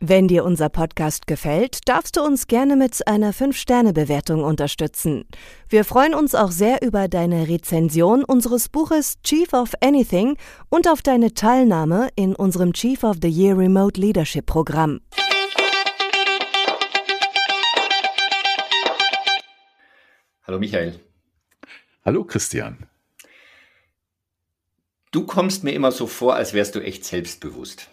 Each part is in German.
Wenn dir unser Podcast gefällt, darfst du uns gerne mit einer 5-Sterne-Bewertung unterstützen. Wir freuen uns auch sehr über deine Rezension unseres Buches Chief of Anything und auf deine Teilnahme in unserem Chief of the Year Remote Leadership Programm. Hallo Michael. Hallo Christian. Du kommst mir immer so vor, als wärst du echt selbstbewusst.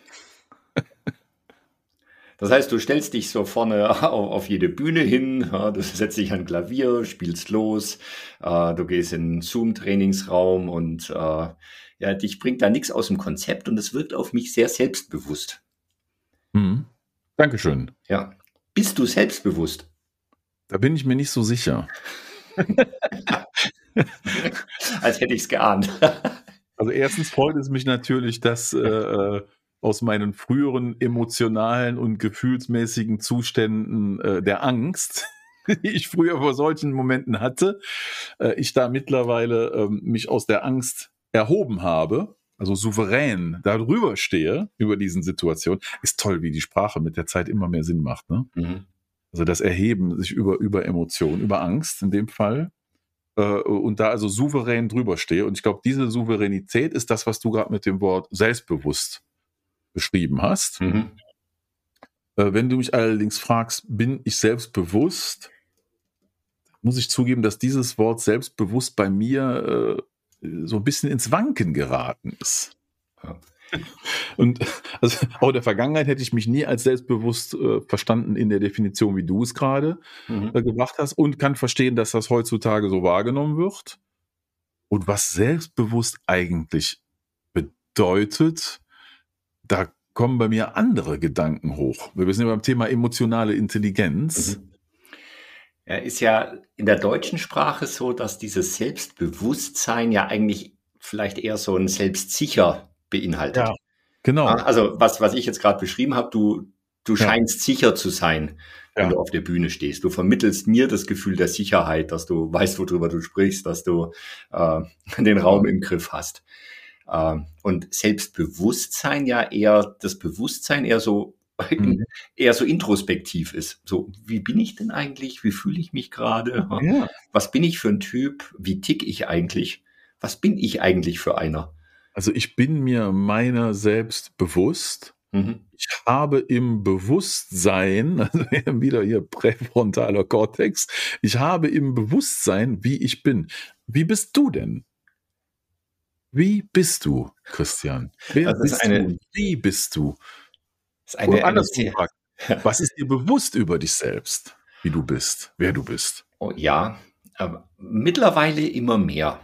Das heißt, du stellst dich so vorne auf jede Bühne hin, du setzt dich an Klavier, spielst los, äh, du gehst in einen Zoom-Trainingsraum und äh, ja, dich bringt da nichts aus dem Konzept und es wirkt auf mich sehr selbstbewusst. Mhm. Dankeschön. Ja. Bist du selbstbewusst? Da bin ich mir nicht so sicher. Als hätte ich es geahnt. also erstens freut es mich natürlich, dass äh, äh aus meinen früheren emotionalen und gefühlsmäßigen Zuständen äh, der Angst, die ich früher vor solchen Momenten hatte, äh, ich da mittlerweile äh, mich aus der Angst erhoben habe, also souverän darüber stehe, über diesen Situationen, ist toll, wie die Sprache mit der Zeit immer mehr Sinn macht. Ne? Mhm. Also das Erheben sich über, über Emotionen, über Angst in dem Fall. Äh, und da also souverän drüber stehe. Und ich glaube, diese Souveränität ist das, was du gerade mit dem Wort selbstbewusst beschrieben hast. Mhm. Äh, wenn du mich allerdings fragst, bin ich selbstbewusst, muss ich zugeben, dass dieses Wort selbstbewusst bei mir äh, so ein bisschen ins Wanken geraten ist. Ja. Und also auch in der Vergangenheit hätte ich mich nie als selbstbewusst äh, verstanden in der Definition, wie du es gerade mhm. äh, gebracht hast und kann verstehen, dass das heutzutage so wahrgenommen wird. Und was selbstbewusst eigentlich bedeutet, da kommen bei mir andere Gedanken hoch. Wir sind ja beim Thema emotionale Intelligenz. Mhm. Ja, ist ja in der deutschen Sprache so, dass dieses Selbstbewusstsein ja eigentlich vielleicht eher so ein Selbstsicher beinhaltet. Ja, genau. Also was, was ich jetzt gerade beschrieben habe, du, du scheinst ja. sicher zu sein, wenn ja. du auf der Bühne stehst. Du vermittelst mir das Gefühl der Sicherheit, dass du weißt, worüber du sprichst, dass du äh, den Raum im Griff hast. Ähm, und Selbstbewusstsein ja eher, das Bewusstsein eher so, mhm. eher so introspektiv ist. So, wie bin ich denn eigentlich? Wie fühle ich mich gerade? Ja. Was bin ich für ein Typ? Wie tick ich eigentlich? Was bin ich eigentlich für einer? Also ich bin mir meiner selbst bewusst. Mhm. Ich habe im Bewusstsein, also wieder hier präfrontaler Kortex, ich habe im Bewusstsein, wie ich bin. Wie bist du denn? Wie bist du, Christian? Wer also bist eine, du? Wie bist du? Ist eine, Oder anders eine, gefragt, was ist dir bewusst über dich selbst, wie du bist, wer du bist? Oh, ja, aber mittlerweile immer mehr.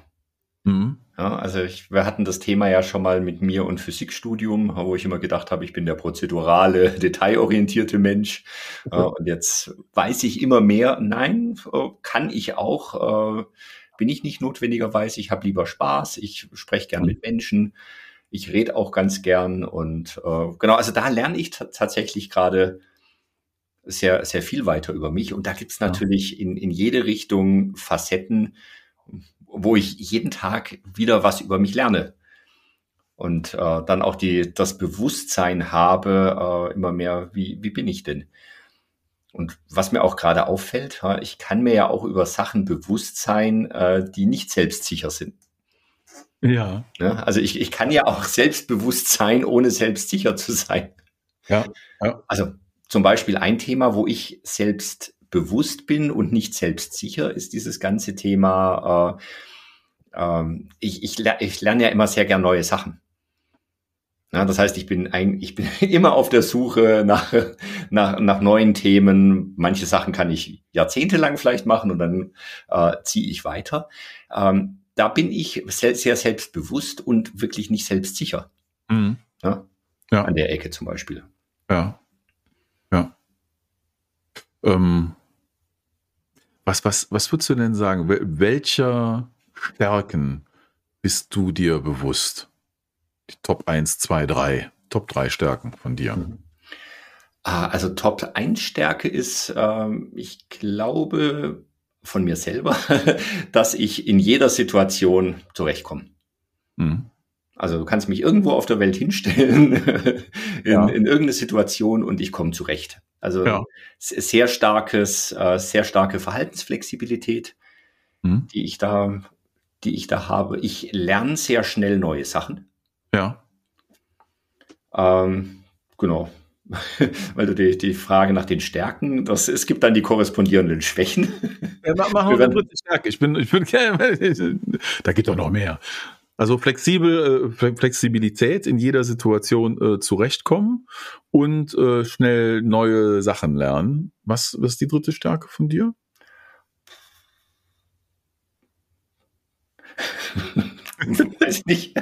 Mhm. Ja, also ich, wir hatten das Thema ja schon mal mit mir und Physikstudium, wo ich immer gedacht habe, ich bin der prozedurale, detailorientierte Mensch. Okay. Uh, und jetzt weiß ich immer mehr, nein, kann ich auch. Bin ich nicht notwendigerweise. Ich habe lieber Spaß, ich spreche gern mit Menschen, ich rede auch ganz gern und äh, genau, also da lerne ich tatsächlich gerade sehr, sehr viel weiter über mich. Und da gibt's natürlich in, in jede Richtung Facetten, wo ich jeden Tag wieder was über mich lerne. Und äh, dann auch die, das Bewusstsein habe, äh, immer mehr, wie, wie bin ich denn? Und was mir auch gerade auffällt, ich kann mir ja auch über Sachen bewusst sein, äh, die nicht selbstsicher sind. Ja. Also ich, ich kann ja auch selbstbewusst sein, ohne selbstsicher zu sein. Ja. ja. Also zum Beispiel ein Thema, wo ich selbst bewusst bin und nicht selbstsicher, ist dieses ganze Thema, äh, äh, ich, ich, ich lerne ja immer sehr gern neue Sachen. Ja, das heißt, ich bin, ein, ich bin immer auf der Suche nach, nach, nach neuen Themen. Manche Sachen kann ich jahrzehntelang vielleicht machen und dann äh, ziehe ich weiter. Ähm, da bin ich sehr, sehr selbstbewusst und wirklich nicht selbstsicher. Mhm. Ja? ja? An der Ecke zum Beispiel. Ja. Ja. Ähm, was, was, was würdest du denn sagen? Welcher Stärken bist du dir bewusst? Die Top 1, 2, 3, Top 3 Stärken von dir? Mhm. Ah, also Top 1 Stärke ist, ähm, ich glaube von mir selber, dass ich in jeder Situation zurechtkomme. Mhm. Also du kannst mich irgendwo auf der Welt hinstellen, in, ja. in irgendeine Situation und ich komme zurecht. Also ja. sehr starkes, äh, sehr starke Verhaltensflexibilität, mhm. die ich da, die ich da habe. Ich lerne sehr schnell neue Sachen. Ja. Ähm, genau. Weil du die, die Frage nach den Stärken, das, es gibt dann die korrespondierenden Schwächen. Ja, machen wir eine Stärke. Ich bin, ich bin, da gibt doch noch mehr. Also flexibel, äh, Flexibilität in jeder Situation äh, zurechtkommen und äh, schnell neue Sachen lernen. Was, was ist die dritte Stärke von dir? Weiß nicht.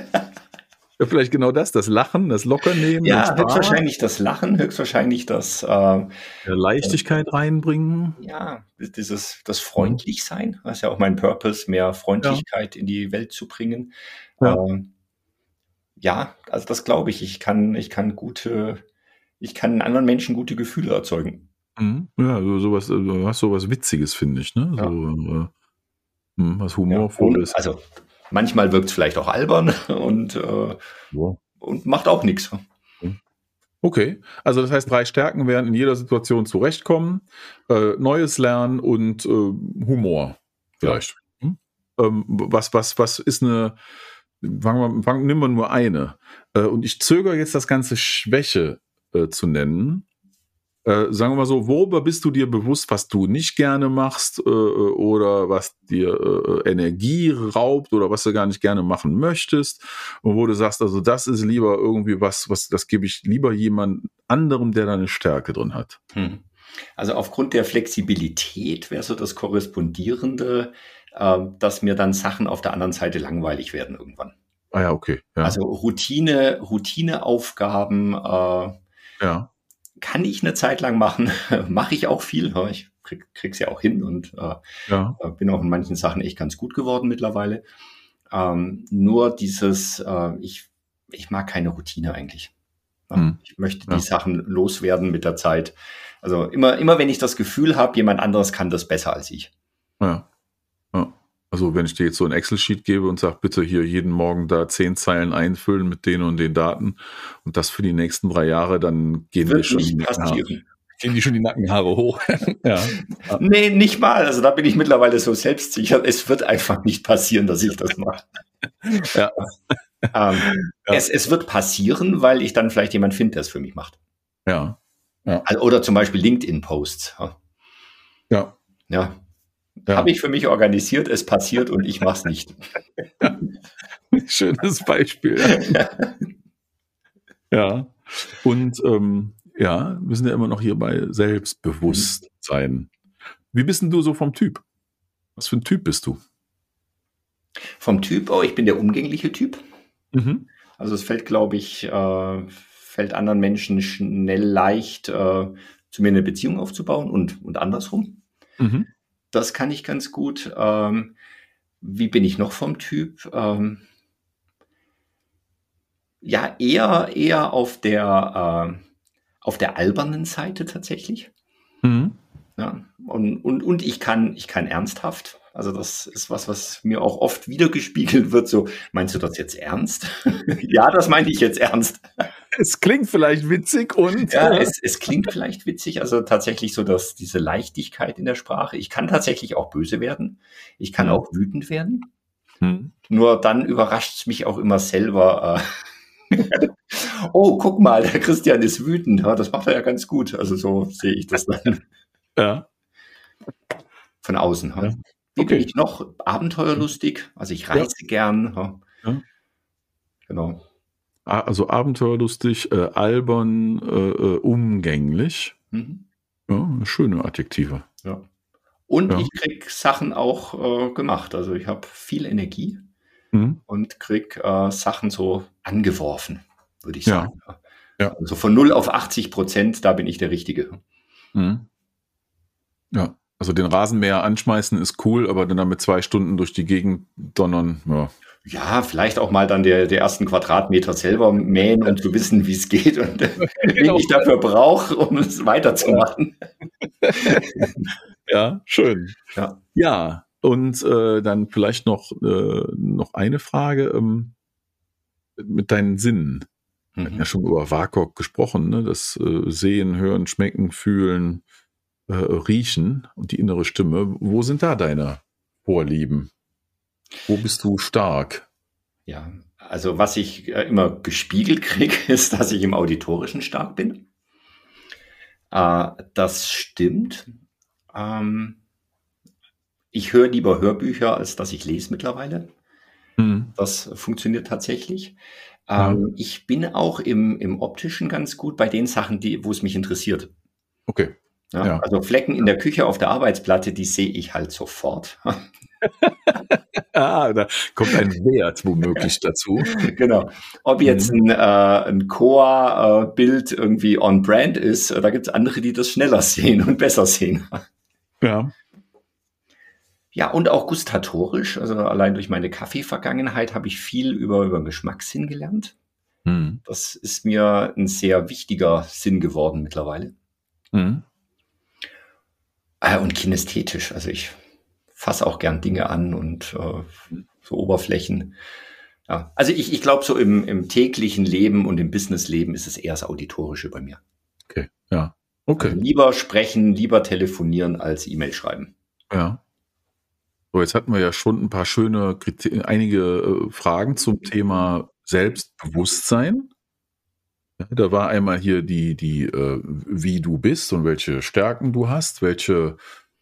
Ja, vielleicht genau das, das Lachen, das Lockernehmen. Ja, höchstwahrscheinlich das Lachen, höchstwahrscheinlich das äh, Leichtigkeit äh, reinbringen. Ja, dieses das Freundlichsein, das ist ja auch mein Purpose, mehr Freundlichkeit ja. in die Welt zu bringen. Ja, äh, ja also das glaube ich. Ich kann, ich kann gute, ich kann anderen Menschen gute Gefühle erzeugen. Mhm. Ja, so, sowas, du hast sowas Witziges, finde ich, ne? Ja. So, äh, hm, was humorvolles. Ja, also Manchmal wirkt es vielleicht auch albern und, äh, ja. und macht auch nichts. Okay, also das heißt, drei Stärken werden in jeder Situation zurechtkommen, äh, Neues lernen und äh, Humor vielleicht. Ja. Hm? Ähm, was, was, was ist eine, fangen wir, fangen, nehmen wir nur eine. Äh, und ich zögere jetzt das Ganze Schwäche äh, zu nennen, äh, sagen wir mal so, worüber bist du dir bewusst, was du nicht gerne machst äh, äh, oder was dir äh, Energie raubt oder was du gar nicht gerne machen möchtest und wo du sagst, also das ist lieber irgendwie was, was das gebe ich lieber jemand anderem, der da eine Stärke drin hat. Hm. Also aufgrund der Flexibilität wäre so das korrespondierende, äh, dass mir dann Sachen auf der anderen Seite langweilig werden irgendwann. Ah ja, okay. Ja. Also Routine, Routineaufgaben. Äh, ja kann ich eine Zeit lang machen, mache ich auch viel. Ich krieg, krieg's ja auch hin und äh, ja. Äh, bin auch in manchen Sachen echt ganz gut geworden mittlerweile. Ähm, nur dieses, äh, ich, ich mag keine Routine eigentlich. Hm. Ich möchte ja. die Sachen loswerden mit der Zeit. Also immer, immer wenn ich das Gefühl habe, jemand anderes kann das besser als ich. Ja. Also wenn ich dir jetzt so ein Excel-Sheet gebe und sage, bitte hier jeden Morgen da zehn Zeilen einfüllen mit den und den Daten und das für die nächsten drei Jahre, dann gehen Wird schon gehen die schon die Nackenhaare hoch. ja. Nee, nicht mal. Also da bin ich mittlerweile so selbstsicher. Es wird einfach nicht passieren, dass ich das mache. ja. Ähm, ja. Es, es wird passieren, weil ich dann vielleicht jemand finde, der es für mich macht. Ja. ja. Oder zum Beispiel LinkedIn-Posts. Ja. Ja. Ja. Habe ich für mich organisiert, es passiert und ich mache es nicht. Schönes Beispiel. ja. Und ähm, ja, wir sind ja immer noch hier bei Selbstbewusstsein. Wie bist denn du so vom Typ? Was für ein Typ bist du? Vom Typ, oh, ich bin der umgängliche Typ. Mhm. Also es fällt, glaube ich, äh, fällt anderen Menschen schnell leicht, äh, zu mir eine Beziehung aufzubauen und, und andersrum. Mhm. Das kann ich ganz gut. Ähm, wie bin ich noch vom Typ? Ähm, ja, eher, eher auf der, äh, auf der albernen Seite tatsächlich. Mhm. Ja, und, und, und ich kann, ich kann ernsthaft. Also das ist was, was mir auch oft wiedergespiegelt wird. So, meinst du das jetzt ernst? ja, das meine ich jetzt ernst. Es klingt vielleicht witzig und. Ja, es, es klingt vielleicht witzig. Also tatsächlich so, dass diese Leichtigkeit in der Sprache. Ich kann tatsächlich auch böse werden. Ich kann hm. auch wütend werden. Hm. Nur dann überrascht es mich auch immer selber. Äh, oh, guck mal, der Christian ist wütend. Das macht er ja ganz gut. Also so sehe ich das dann. Ja. Von außen. Ja. Wie okay. bin ich noch? Abenteuerlustig. Also ich reise ja. gern. Ja. Genau. Also abenteuerlustig, äh, albern, äh, äh, umgänglich. Mhm. Ja, schöne Adjektive. Ja. Und ja. ich krieg Sachen auch äh, gemacht. Also ich habe viel Energie mhm. und krieg äh, Sachen so angeworfen, würde ich sagen. Ja. ja. Also von 0 auf 80 Prozent, da bin ich der Richtige. Mhm. Ja. Also den Rasenmäher anschmeißen ist cool, aber dann damit zwei Stunden durch die Gegend donnern, ja. Ja, vielleicht auch mal dann der, der ersten Quadratmeter selber mähen und zu wissen, wie es geht und genau. wen ich dafür brauche, um es weiterzumachen. Ja, schön. Ja, ja und äh, dann vielleicht noch, äh, noch eine Frage ähm, mit deinen Sinnen. Wir hatten ja mhm. schon über WAKOK gesprochen, ne? das äh, Sehen, Hören, Schmecken, Fühlen, äh, Riechen und die innere Stimme. Wo sind da deine Vorlieben? Wo bist du stark? Ja, also was ich äh, immer gespiegelt kriege, ist, dass ich im Auditorischen stark bin. Äh, das stimmt. Ähm, ich höre lieber Hörbücher, als dass ich lese mittlerweile. Mhm. Das funktioniert tatsächlich. Ähm, Ich bin auch im, im Optischen ganz gut bei den Sachen, die, wo es mich interessiert. Okay. Ja, ja. Also Flecken in der Küche auf der Arbeitsplatte, die sehe ich halt sofort. ah, da kommt ein Wert womöglich dazu. Genau. Ob jetzt mhm. ein, äh, ein Core-Bild irgendwie on-brand ist, da gibt es andere, die das schneller sehen und besser sehen. Ja. Ja, und auch gustatorisch. Also allein durch meine Kaffeevergangenheit habe ich viel über, über Geschmackssinn gelernt. Mhm. Das ist mir ein sehr wichtiger Sinn geworden mittlerweile. Mhm. Äh, und kinästhetisch. Also ich fasse auch gern Dinge an und äh, so Oberflächen. Ja. Also ich, ich glaube, so im, im täglichen Leben und im Businessleben ist es eher das Auditorische bei mir. Okay, ja. Okay. Also lieber sprechen, lieber telefonieren als E-Mail schreiben. Ja. So, jetzt hatten wir ja schon ein paar schöne, einige äh, Fragen zum Thema Selbstbewusstsein. Ja, da war einmal hier die, die, äh, wie du bist und welche Stärken du hast, welche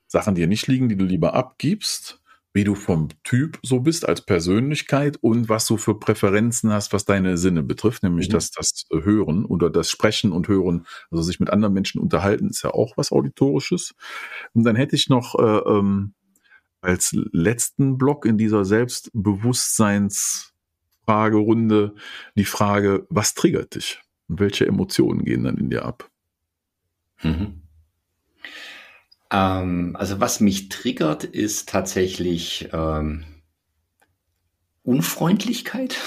Sachen dir nicht liegen, die du lieber abgibst, wie du vom Typ so bist als Persönlichkeit und was du für Präferenzen hast, was deine Sinne betrifft, nämlich mhm. das, das Hören oder das Sprechen und Hören, also sich mit anderen Menschen unterhalten, ist ja auch was Auditorisches. Und dann hätte ich noch äh, ähm, als letzten Block in dieser Selbstbewusstseinsfragerunde die Frage, was triggert dich? Und welche Emotionen gehen dann in dir ab? Mhm. Ähm, also was mich triggert, ist tatsächlich ähm, Unfreundlichkeit.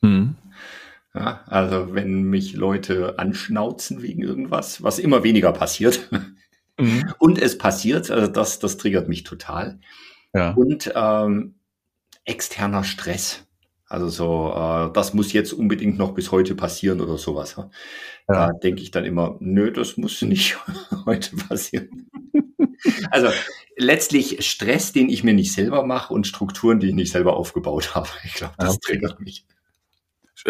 Mhm. Ja, also wenn mich Leute anschnauzen wegen irgendwas, was immer weniger passiert, Mhm. Und es passiert, also das, das triggert mich total. Ja. Und ähm, externer Stress. Also so, äh, das muss jetzt unbedingt noch bis heute passieren oder sowas. Ja? Da denke ich dann immer, nö, das muss nicht heute passieren. also letztlich Stress, den ich mir nicht selber mache und Strukturen, die ich nicht selber aufgebaut habe. Ich glaube, das okay. triggert mich.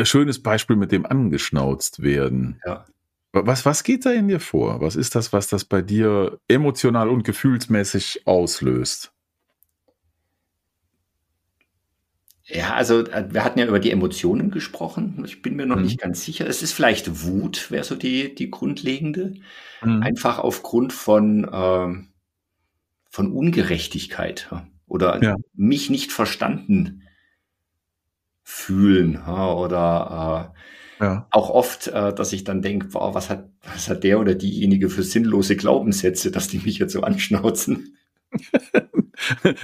Schönes Beispiel mit dem angeschnauzt werden. Ja. Was, was geht da in dir vor? Was ist das, was das bei dir emotional und gefühlsmäßig auslöst? Ja, also äh, wir hatten ja über die Emotionen gesprochen. Ich bin mir noch mhm. nicht ganz sicher. Es ist vielleicht Wut, wäre so die, die grundlegende. Mhm. Einfach aufgrund von, äh, von Ungerechtigkeit oder ja. mich nicht verstanden fühlen oder äh, ja. Auch oft, äh, dass ich dann denke, wow, was hat, was hat der oder diejenige für sinnlose Glaubenssätze, dass die mich jetzt so anschnauzen.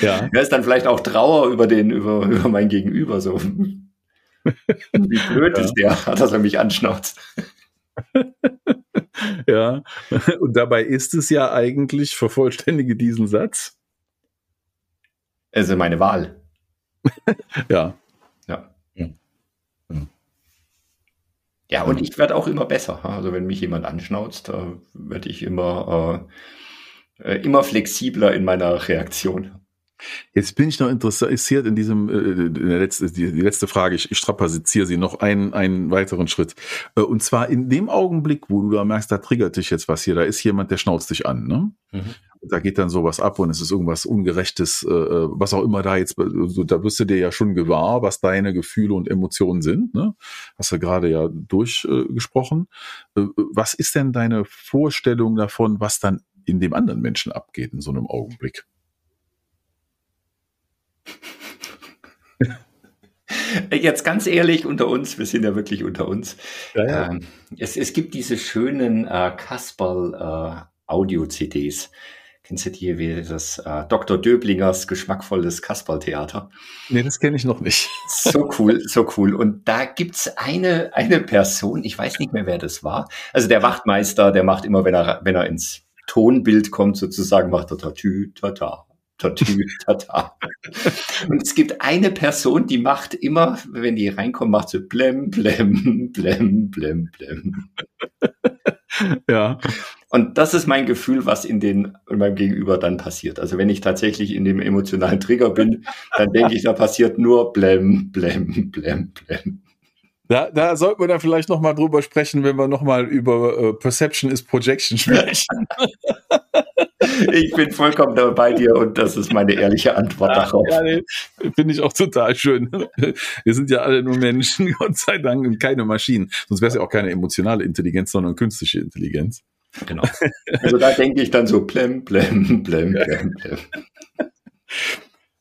ja. Er ist dann vielleicht auch Trauer über den, über, über mein Gegenüber, so. Wie blöd ja. ist der, dass er mich anschnauzt. ja, und dabei ist es ja eigentlich, vervollständige diesen Satz. Also meine Wahl. ja. Ja, und ich werde auch immer besser. Also wenn mich jemand anschnauzt, werde ich immer, äh, immer flexibler in meiner Reaktion. Jetzt bin ich noch interessiert in diesem, äh, letzte, die, die, letzte Frage, ich, ich strapaziere sie noch einen, einen weiteren Schritt. Äh, und zwar in dem Augenblick, wo du da merkst, da triggert dich jetzt was hier, da ist jemand, der schnauzt dich an. Ne? Mhm. Da geht dann sowas ab und es ist irgendwas Ungerechtes, äh, äh was auch immer da jetzt, also da wirst du dir ja schon gewahr, was deine Gefühle und Emotionen sind. Ne? Hast du gerade ja durchgesprochen. Äh, was ist denn deine Vorstellung davon, was dann in dem anderen Menschen abgeht in so einem Augenblick? Jetzt ganz ehrlich unter uns, wir sind ja wirklich unter uns. Ja, ja. Ähm, es, es gibt diese schönen äh, Kasperl äh, Audio-CDs. Kennst du die, wie das äh, Dr. Döblingers geschmackvolles Kasperltheater? Nee, das kenne ich noch nicht. So cool, so cool. Und da gibt's eine, eine Person, ich weiß nicht mehr, wer das war. Also der Wachtmeister, der macht immer, wenn er, wenn er ins Tonbild kommt, sozusagen, macht er tatü, tata, tatü, tata. Und es gibt eine Person, die macht immer, wenn die reinkommen, macht so blem, blem, blem, blem, blem. Ja. Und das ist mein Gefühl, was in, den, in meinem Gegenüber dann passiert. Also wenn ich tatsächlich in dem emotionalen Trigger bin, dann denke ich, da passiert nur blem, blem, blem, blem. Da, da sollten wir dann vielleicht noch mal drüber sprechen, wenn wir noch mal über äh, Perception is Projection sprechen. ich bin vollkommen bei dir und das ist meine ehrliche Antwort ja, darauf. Ja, nee, Finde ich auch total schön. Wir sind ja alle nur Menschen, Gott sei Dank, und keine Maschinen. Sonst wäre es ja auch keine emotionale Intelligenz, sondern künstliche Intelligenz. Genau. Also da denke ich dann so plem, plem, plem, plem, plem.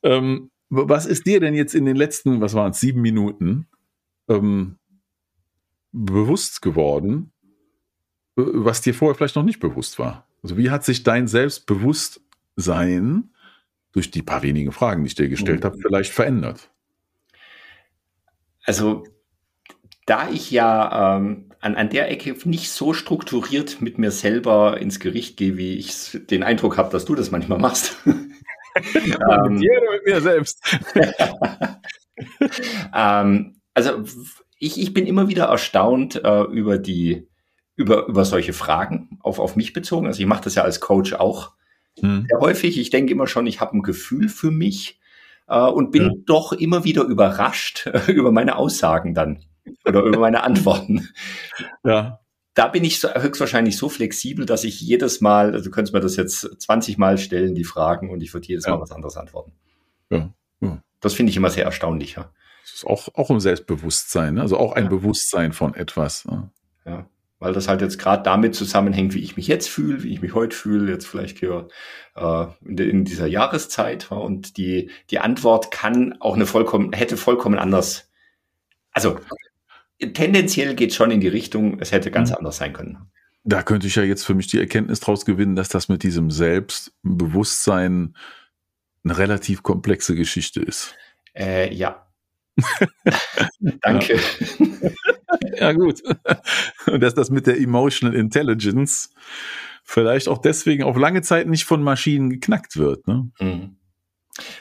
ähm, was ist dir denn jetzt in den letzten, was waren es, sieben Minuten ähm, bewusst geworden, was dir vorher vielleicht noch nicht bewusst war? Also wie hat sich dein Selbstbewusstsein durch die paar wenigen Fragen, die ich dir gestellt mhm. habe, vielleicht verändert? Also da ich ja ähm, an, an der Ecke nicht so strukturiert mit mir selber ins Gericht gehe, wie ich den Eindruck habe, dass du das manchmal machst. mit dir oder mit mir selbst? ähm, also ich, ich bin immer wieder erstaunt äh, über die über, über solche Fragen auf, auf mich bezogen. Also ich mache das ja als Coach auch hm. sehr häufig. Ich denke immer schon, ich habe ein Gefühl für mich äh, und bin ja. doch immer wieder überrascht äh, über meine Aussagen dann oder über meine Antworten. Ja. Da bin ich so, höchstwahrscheinlich so flexibel, dass ich jedes Mal, also du könntest mir das jetzt 20 Mal stellen, die Fragen, und ich würde jedes ja. Mal was anderes antworten. Ja. ja. Das finde ich immer sehr erstaunlich, ja. Das ist auch, auch ein Selbstbewusstsein, ne? also auch ein. Bewusstsein von etwas. Ne? Ja weil das halt jetzt gerade damit zusammenhängt, wie ich mich jetzt fühle, wie ich mich heute fühle, jetzt vielleicht hier äh, in, in, dieser Jahreszeit. Und die, die Antwort kann auch eine vollkommen, hätte vollkommen anders, also tendenziell geht schon in die Richtung, es hätte ganz mhm. anders sein können. Da könnte ich ja jetzt für mich die Erkenntnis draus gewinnen, dass das mit diesem Selbstbewusstsein eine relativ komplexe Geschichte ist. Äh, ja. Danke. ja, gut. Und dass das mit der Emotional Intelligence vielleicht auch deswegen auf lange Zeit nicht von Maschinen geknackt wird. Ne? Mhm.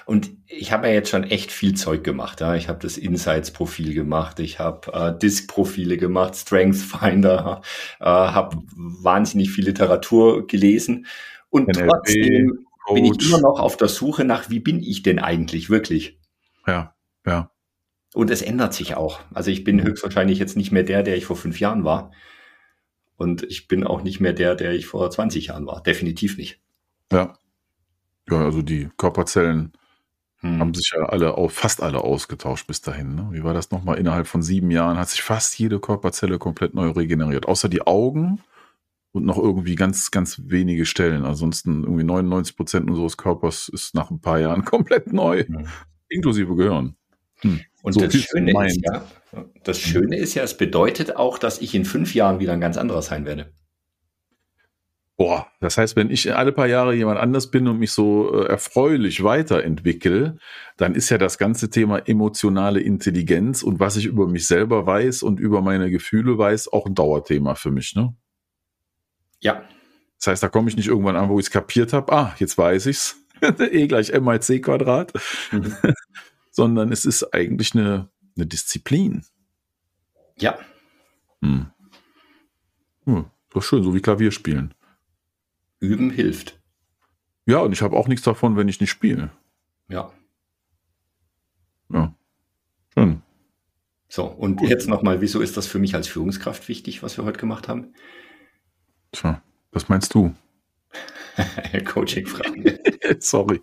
Und ich habe ja jetzt schon echt viel Zeug gemacht. Ja. Ich habe das Insights-Profil gemacht, ich habe äh, Disk-Profile gemacht, Strength Finder, äh, habe wahnsinnig viel Literatur gelesen. Und NLP, trotzdem Coach. bin ich immer noch auf der Suche nach, wie bin ich denn eigentlich wirklich? Ja, ja. Und es ändert sich auch. Also ich bin höchstwahrscheinlich jetzt nicht mehr der, der ich vor fünf Jahren war. Und ich bin auch nicht mehr der, der ich vor 20 Jahren war. Definitiv nicht. Ja. Ja, also die Körperzellen hm. haben sich ja alle, fast alle ausgetauscht bis dahin. Ne? Wie war das nochmal? Innerhalb von sieben Jahren hat sich fast jede Körperzelle komplett neu regeneriert. Außer die Augen und noch irgendwie ganz, ganz wenige Stellen. Ansonsten irgendwie 99 Prozent unseres Körpers ist nach ein paar Jahren komplett neu. Hm. Inklusive Gehirn. Hm. Und so das Schöne ist ja, das Schöne ist ja, es bedeutet auch, dass ich in fünf Jahren wieder ein ganz anderer sein werde. Boah, das heißt, wenn ich alle paar Jahre jemand anders bin und mich so äh, erfreulich weiterentwickle, dann ist ja das ganze Thema emotionale Intelligenz und was ich über mich selber weiß und über meine Gefühle weiß, auch ein Dauerthema für mich, ne? Ja. Das heißt, da komme ich nicht irgendwann an, wo ich es kapiert habe. Ah, jetzt weiß ich's. e gleich m mal c Quadrat. Mhm. sondern es ist eigentlich eine, eine Disziplin. Ja. Hm. Hm, doch schön, so wie Klavier spielen. Üben hilft. Ja, und ich habe auch nichts davon, wenn ich nicht spiele. Ja. Ja. Schön. So, und Gut. jetzt nochmal, wieso ist das für mich als Führungskraft wichtig, was wir heute gemacht haben? Tja, was meinst du? Coaching-Frage. Sorry.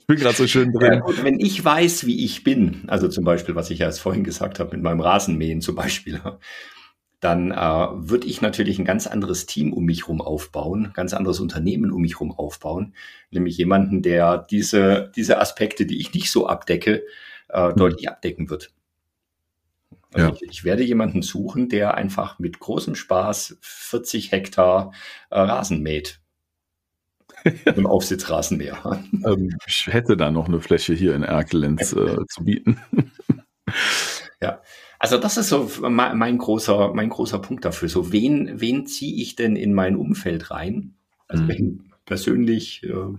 ich bin gerade so schön drin. Ja, gut, wenn ich weiß, wie ich bin, also zum Beispiel, was ich ja erst vorhin gesagt habe, mit meinem Rasenmähen zum Beispiel, dann äh, würde ich natürlich ein ganz anderes Team um mich herum aufbauen, ganz anderes Unternehmen um mich herum aufbauen, nämlich jemanden, der diese, diese Aspekte, die ich nicht so abdecke, äh, mhm. deutlich abdecken wird. Also ja. ich, ich, werde jemanden suchen, der einfach mit großem Spaß 40 Hektar äh, Rasen mäht Im Aufsitzrasenmäher. ähm, ich hätte da noch eine Fläche hier in Erkelenz äh, zu bieten. ja. Also das ist so mein großer, mein großer Punkt dafür. So, wen, wen ziehe ich denn in mein Umfeld rein? Also mhm. persönlich, äh,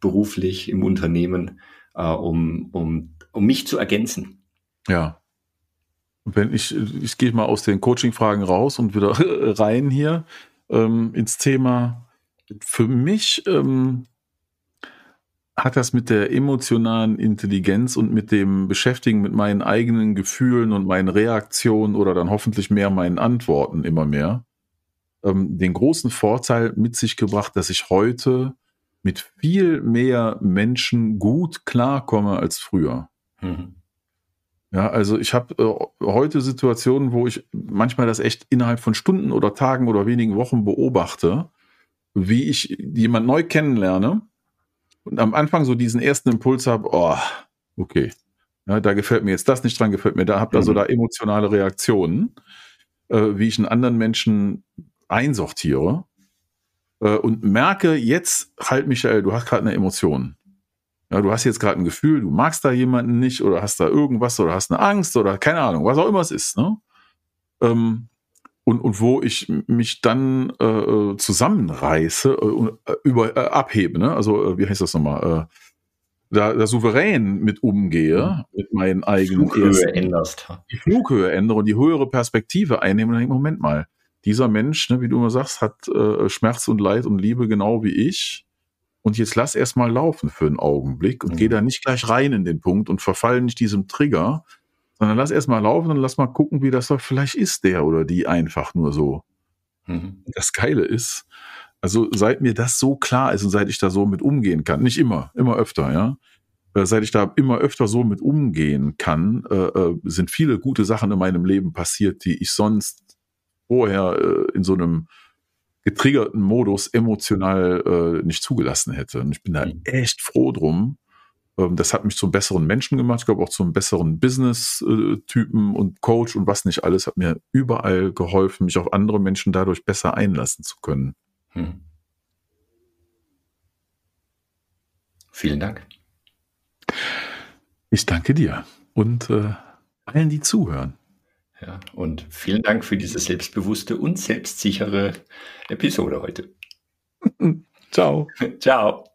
beruflich, im Unternehmen, äh, um, um, um mich zu ergänzen. Ja. Wenn ich, ich gehe mal aus den Coaching-Fragen raus und wieder rein hier ähm, ins Thema. Für mich ähm, hat das mit der emotionalen Intelligenz und mit dem Beschäftigen mit meinen eigenen Gefühlen und meinen Reaktionen oder dann hoffentlich mehr meinen Antworten immer mehr ähm, den großen Vorteil mit sich gebracht, dass ich heute mit viel mehr Menschen gut klarkomme als früher. Mhm. Ja, also ich habe äh, heute Situationen, wo ich manchmal das echt innerhalb von Stunden oder Tagen oder wenigen Wochen beobachte, wie ich jemand neu kennenlerne und am Anfang so diesen ersten Impuls habe, oh, okay, ja, da gefällt mir jetzt das nicht dran, gefällt mir da, habe da so mhm. da emotionale Reaktionen, äh, wie ich einen anderen Menschen einsortiere äh, und merke jetzt halt, Michael, du hast gerade eine Emotion. Ja, du hast jetzt gerade ein Gefühl, du magst da jemanden nicht oder hast da irgendwas oder hast eine Angst oder keine Ahnung, was auch immer es ist. Ne? Ähm, und, und wo ich mich dann äh, zusammenreiße und äh, über äh, abhebe, ne? Also äh, wie heißt das nochmal? Äh, da, da souverän mit umgehe, mit meinen eigenen Flughöhe änderst. Die Flughöhe ändere und die höhere Perspektive einnehmen und denke, Moment mal, dieser Mensch, ne, wie du immer sagst, hat äh, Schmerz und Leid und Liebe genau wie ich. Und jetzt lass erst mal laufen für einen Augenblick und mhm. geh da nicht gleich rein in den Punkt und verfall nicht diesem Trigger, sondern lass erst mal laufen und lass mal gucken, wie das doch vielleicht ist, der oder die einfach nur so. Mhm. Das Geile ist, also seit mir das so klar ist und seit ich da so mit umgehen kann, nicht immer, immer öfter, ja, äh, seit ich da immer öfter so mit umgehen kann, äh, äh, sind viele gute Sachen in meinem Leben passiert, die ich sonst vorher äh, in so einem getriggerten Modus emotional äh, nicht zugelassen hätte. Und ich bin da mhm. echt froh drum, das hat mich zum besseren Menschen gemacht, ich glaube auch zum besseren Business-Typen und Coach und was nicht alles, hat mir überall geholfen, mich auf andere Menschen dadurch besser einlassen zu können. Hm. Vielen Dank. Ich danke dir und äh, allen, die zuhören. Ja, und vielen Dank für diese selbstbewusste und selbstsichere Episode heute. Ciao. Ciao.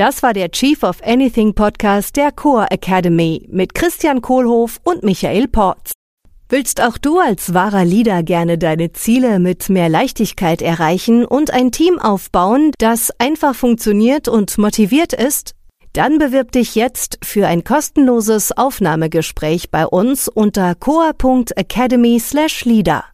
Das war der Chief of Anything Podcast der Core Academy mit Christian Kohlhoff und Michael Porz. Willst auch du als wahrer Leader gerne deine Ziele mit mehr Leichtigkeit erreichen und ein Team aufbauen, das einfach funktioniert und motiviert ist? Dann bewirb dich jetzt für ein kostenloses Aufnahmegespräch bei uns unter coa.academy/leader.